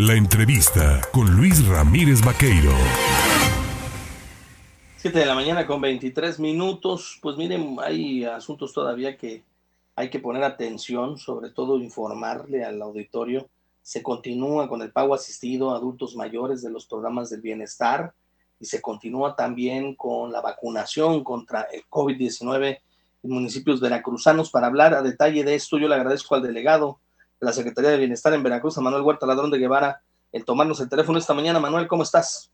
La entrevista con Luis Ramírez Vaqueiro. 7 de la mañana con 23 minutos. Pues miren, hay asuntos todavía que hay que poner atención, sobre todo informarle al auditorio. Se continúa con el pago asistido a adultos mayores de los programas del bienestar y se continúa también con la vacunación contra el COVID-19 en municipios veracruzanos. Para hablar a detalle de esto, yo le agradezco al delegado de la Secretaría de Bienestar en Veracruz, a Manuel Huerta Ladrón de Guevara, el tomarnos el teléfono esta mañana. Manuel, ¿cómo estás?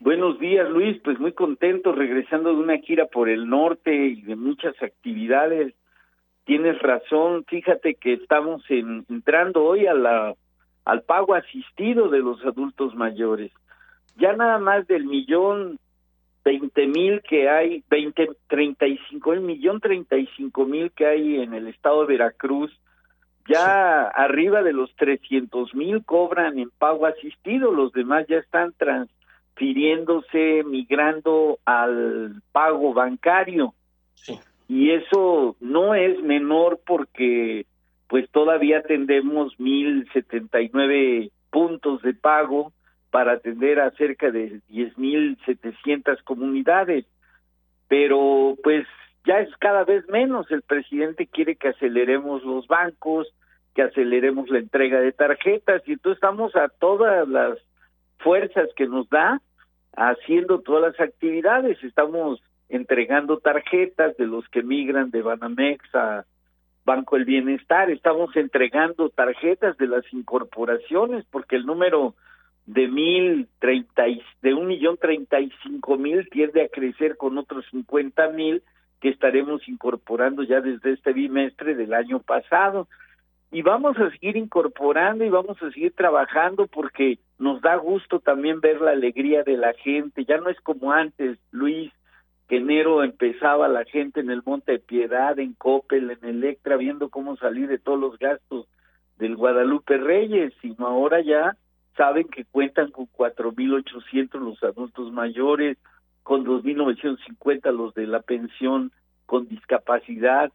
Buenos días, Luis. Pues muy contento regresando de una gira por el norte y de muchas actividades. Tienes razón. Fíjate que estamos entrando hoy a la al pago asistido de los adultos mayores. Ya nada más del millón veinte mil que hay, veinte, treinta y cinco, el millón treinta y cinco mil que hay en el estado de Veracruz, ya arriba de los trescientos mil cobran en pago asistido, los demás ya están transfiriéndose, migrando al pago bancario. Y eso no es menor porque pues todavía atendemos mil setenta y nueve puntos de pago para atender a cerca de diez mil setecientas comunidades. Pero pues ya es cada vez menos. El presidente quiere que aceleremos los bancos, que aceleremos la entrega de tarjetas y entonces estamos a todas las fuerzas que nos da haciendo todas las actividades. Estamos entregando tarjetas de los que migran de Banamex a Banco del Bienestar, estamos entregando tarjetas de las incorporaciones porque el número de mil treinta de un millón treinta y cinco mil tiende a crecer con otros cincuenta mil que estaremos incorporando ya desde este bimestre del año pasado. Y vamos a seguir incorporando y vamos a seguir trabajando porque nos da gusto también ver la alegría de la gente. Ya no es como antes Luis que enero empezaba la gente en el Monte de Piedad, en Coppel, en Electra, viendo cómo salir de todos los gastos del Guadalupe Reyes, sino ahora ya saben que cuentan con 4.800 los adultos mayores, con 2.950 los de la pensión con discapacidad.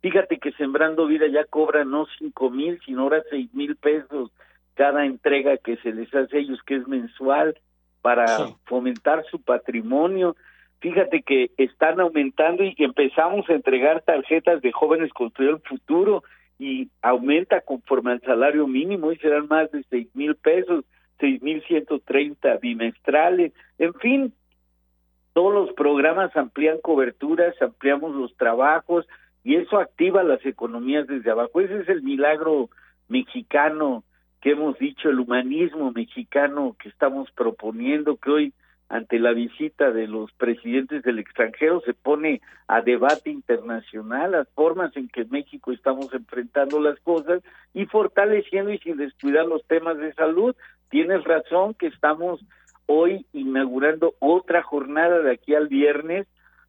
Fíjate que Sembrando Vida ya cobra no cinco mil, sino ahora seis mil pesos cada entrega que se les hace a ellos, que es mensual, para fomentar su patrimonio. Fíjate que están aumentando y empezamos a entregar tarjetas de jóvenes construyendo el futuro y aumenta conforme al salario mínimo y serán más de seis mil pesos, seis mil ciento treinta bimestrales, en fin, todos los programas amplían coberturas, ampliamos los trabajos y eso activa las economías desde abajo. Ese es el milagro mexicano que hemos dicho, el humanismo mexicano que estamos proponiendo, que hoy ante la visita de los presidentes del extranjero se pone a debate internacional las formas en que México estamos enfrentando las cosas y fortaleciendo y sin descuidar los temas de salud. Tienes razón que estamos hoy inaugurando otra jornada de aquí al viernes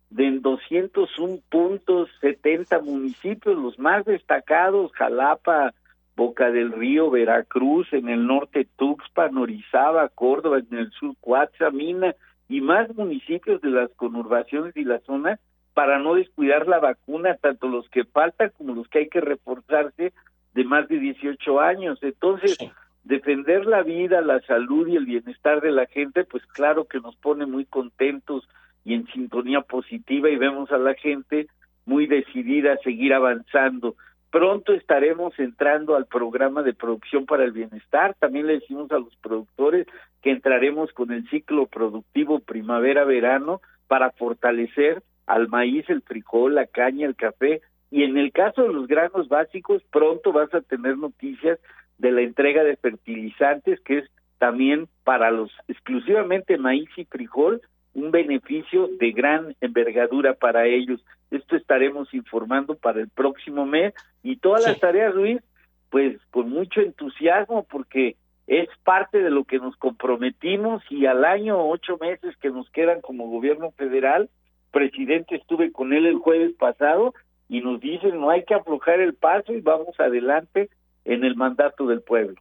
de en 201 puntos, 70 municipios, los más destacados, Jalapa, Boca del Río, Veracruz, en el norte Tuxpan, Orizaba, Córdoba, en el sur Mina y más municipios de las conurbaciones y la zona para no descuidar la vacuna, tanto los que faltan como los que hay que reforzarse de más de 18 años. Entonces, defender la vida, la salud y el bienestar de la gente, pues claro que nos pone muy contentos y en sintonía positiva y vemos a la gente muy decidida a seguir avanzando. Pronto estaremos entrando al programa de producción para el bienestar. También le decimos a los productores que entraremos con el ciclo productivo primavera-verano para fortalecer al maíz, el frijol, la caña, el café. Y en el caso de los granos básicos, pronto vas a tener noticias de la entrega de fertilizantes, que es también para los exclusivamente maíz y frijol, un beneficio de gran envergadura para ellos. Esto estaremos informando para el próximo mes y todas las tareas, Luis, pues con mucho entusiasmo porque es parte de lo que nos comprometimos y al año ocho meses que nos quedan como gobierno federal, presidente estuve con él el jueves pasado y nos dicen no hay que aflojar el paso y vamos adelante en el mandato del pueblo.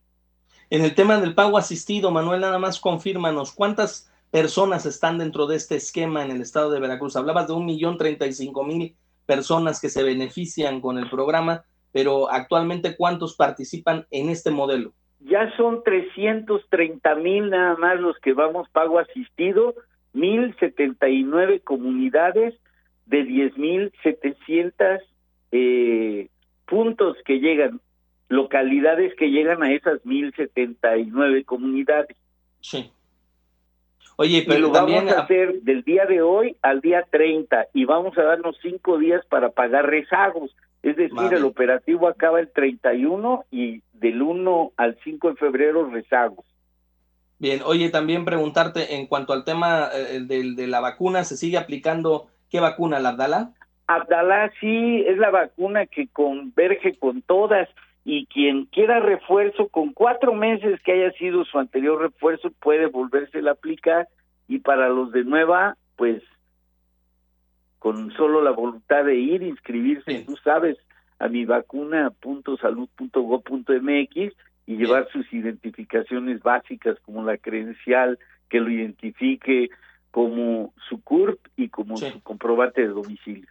En el tema del pago asistido, Manuel, nada más confírmanos cuántas personas están dentro de este esquema en el estado de Veracruz. Hablabas de un millón treinta y cinco mil personas que se benefician con el programa, pero actualmente cuántos participan en este modelo. ya son 330 mil nada más los que vamos pago asistido, 1079 comunidades de 10.700 eh, puntos que llegan, localidades que llegan a esas 1079 comunidades. Sí. Oye, pero y lo también vamos a hacer del día de hoy al día 30 y vamos a darnos cinco días para pagar rezagos. Es decir, el operativo acaba el 31 y del 1 al 5 de febrero rezagos. Bien, oye, también preguntarte en cuanto al tema eh, de, la vacuna, ¿se sigue aplicando qué vacuna, la Abdala? Abdalá sí es la vacuna que converge con todas y quien quiera refuerzo con cuatro meses que haya sido su anterior refuerzo puede volverse a aplicar y para los de nueva pues con solo la voluntad de ir inscribirse Bien. tú sabes a mi vacuna.salud.go.mx y llevar sus identificaciones básicas como la credencial que lo identifique como su CURP y como Sí. su comprobante de domicilio.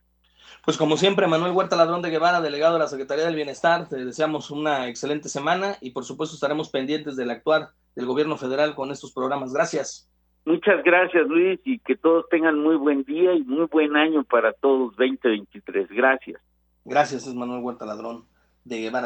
Pues como siempre, Manuel Huerta Ladrón de Guevara, delegado de la Secretaría del Bienestar, te deseamos una excelente semana y por supuesto estaremos pendientes del actuar del gobierno federal con estos programas. Gracias. Muchas gracias Luis y que todos tengan muy buen día y muy buen año para todos 2023. Gracias. Gracias, es Manuel Huerta Ladrón de Guevara.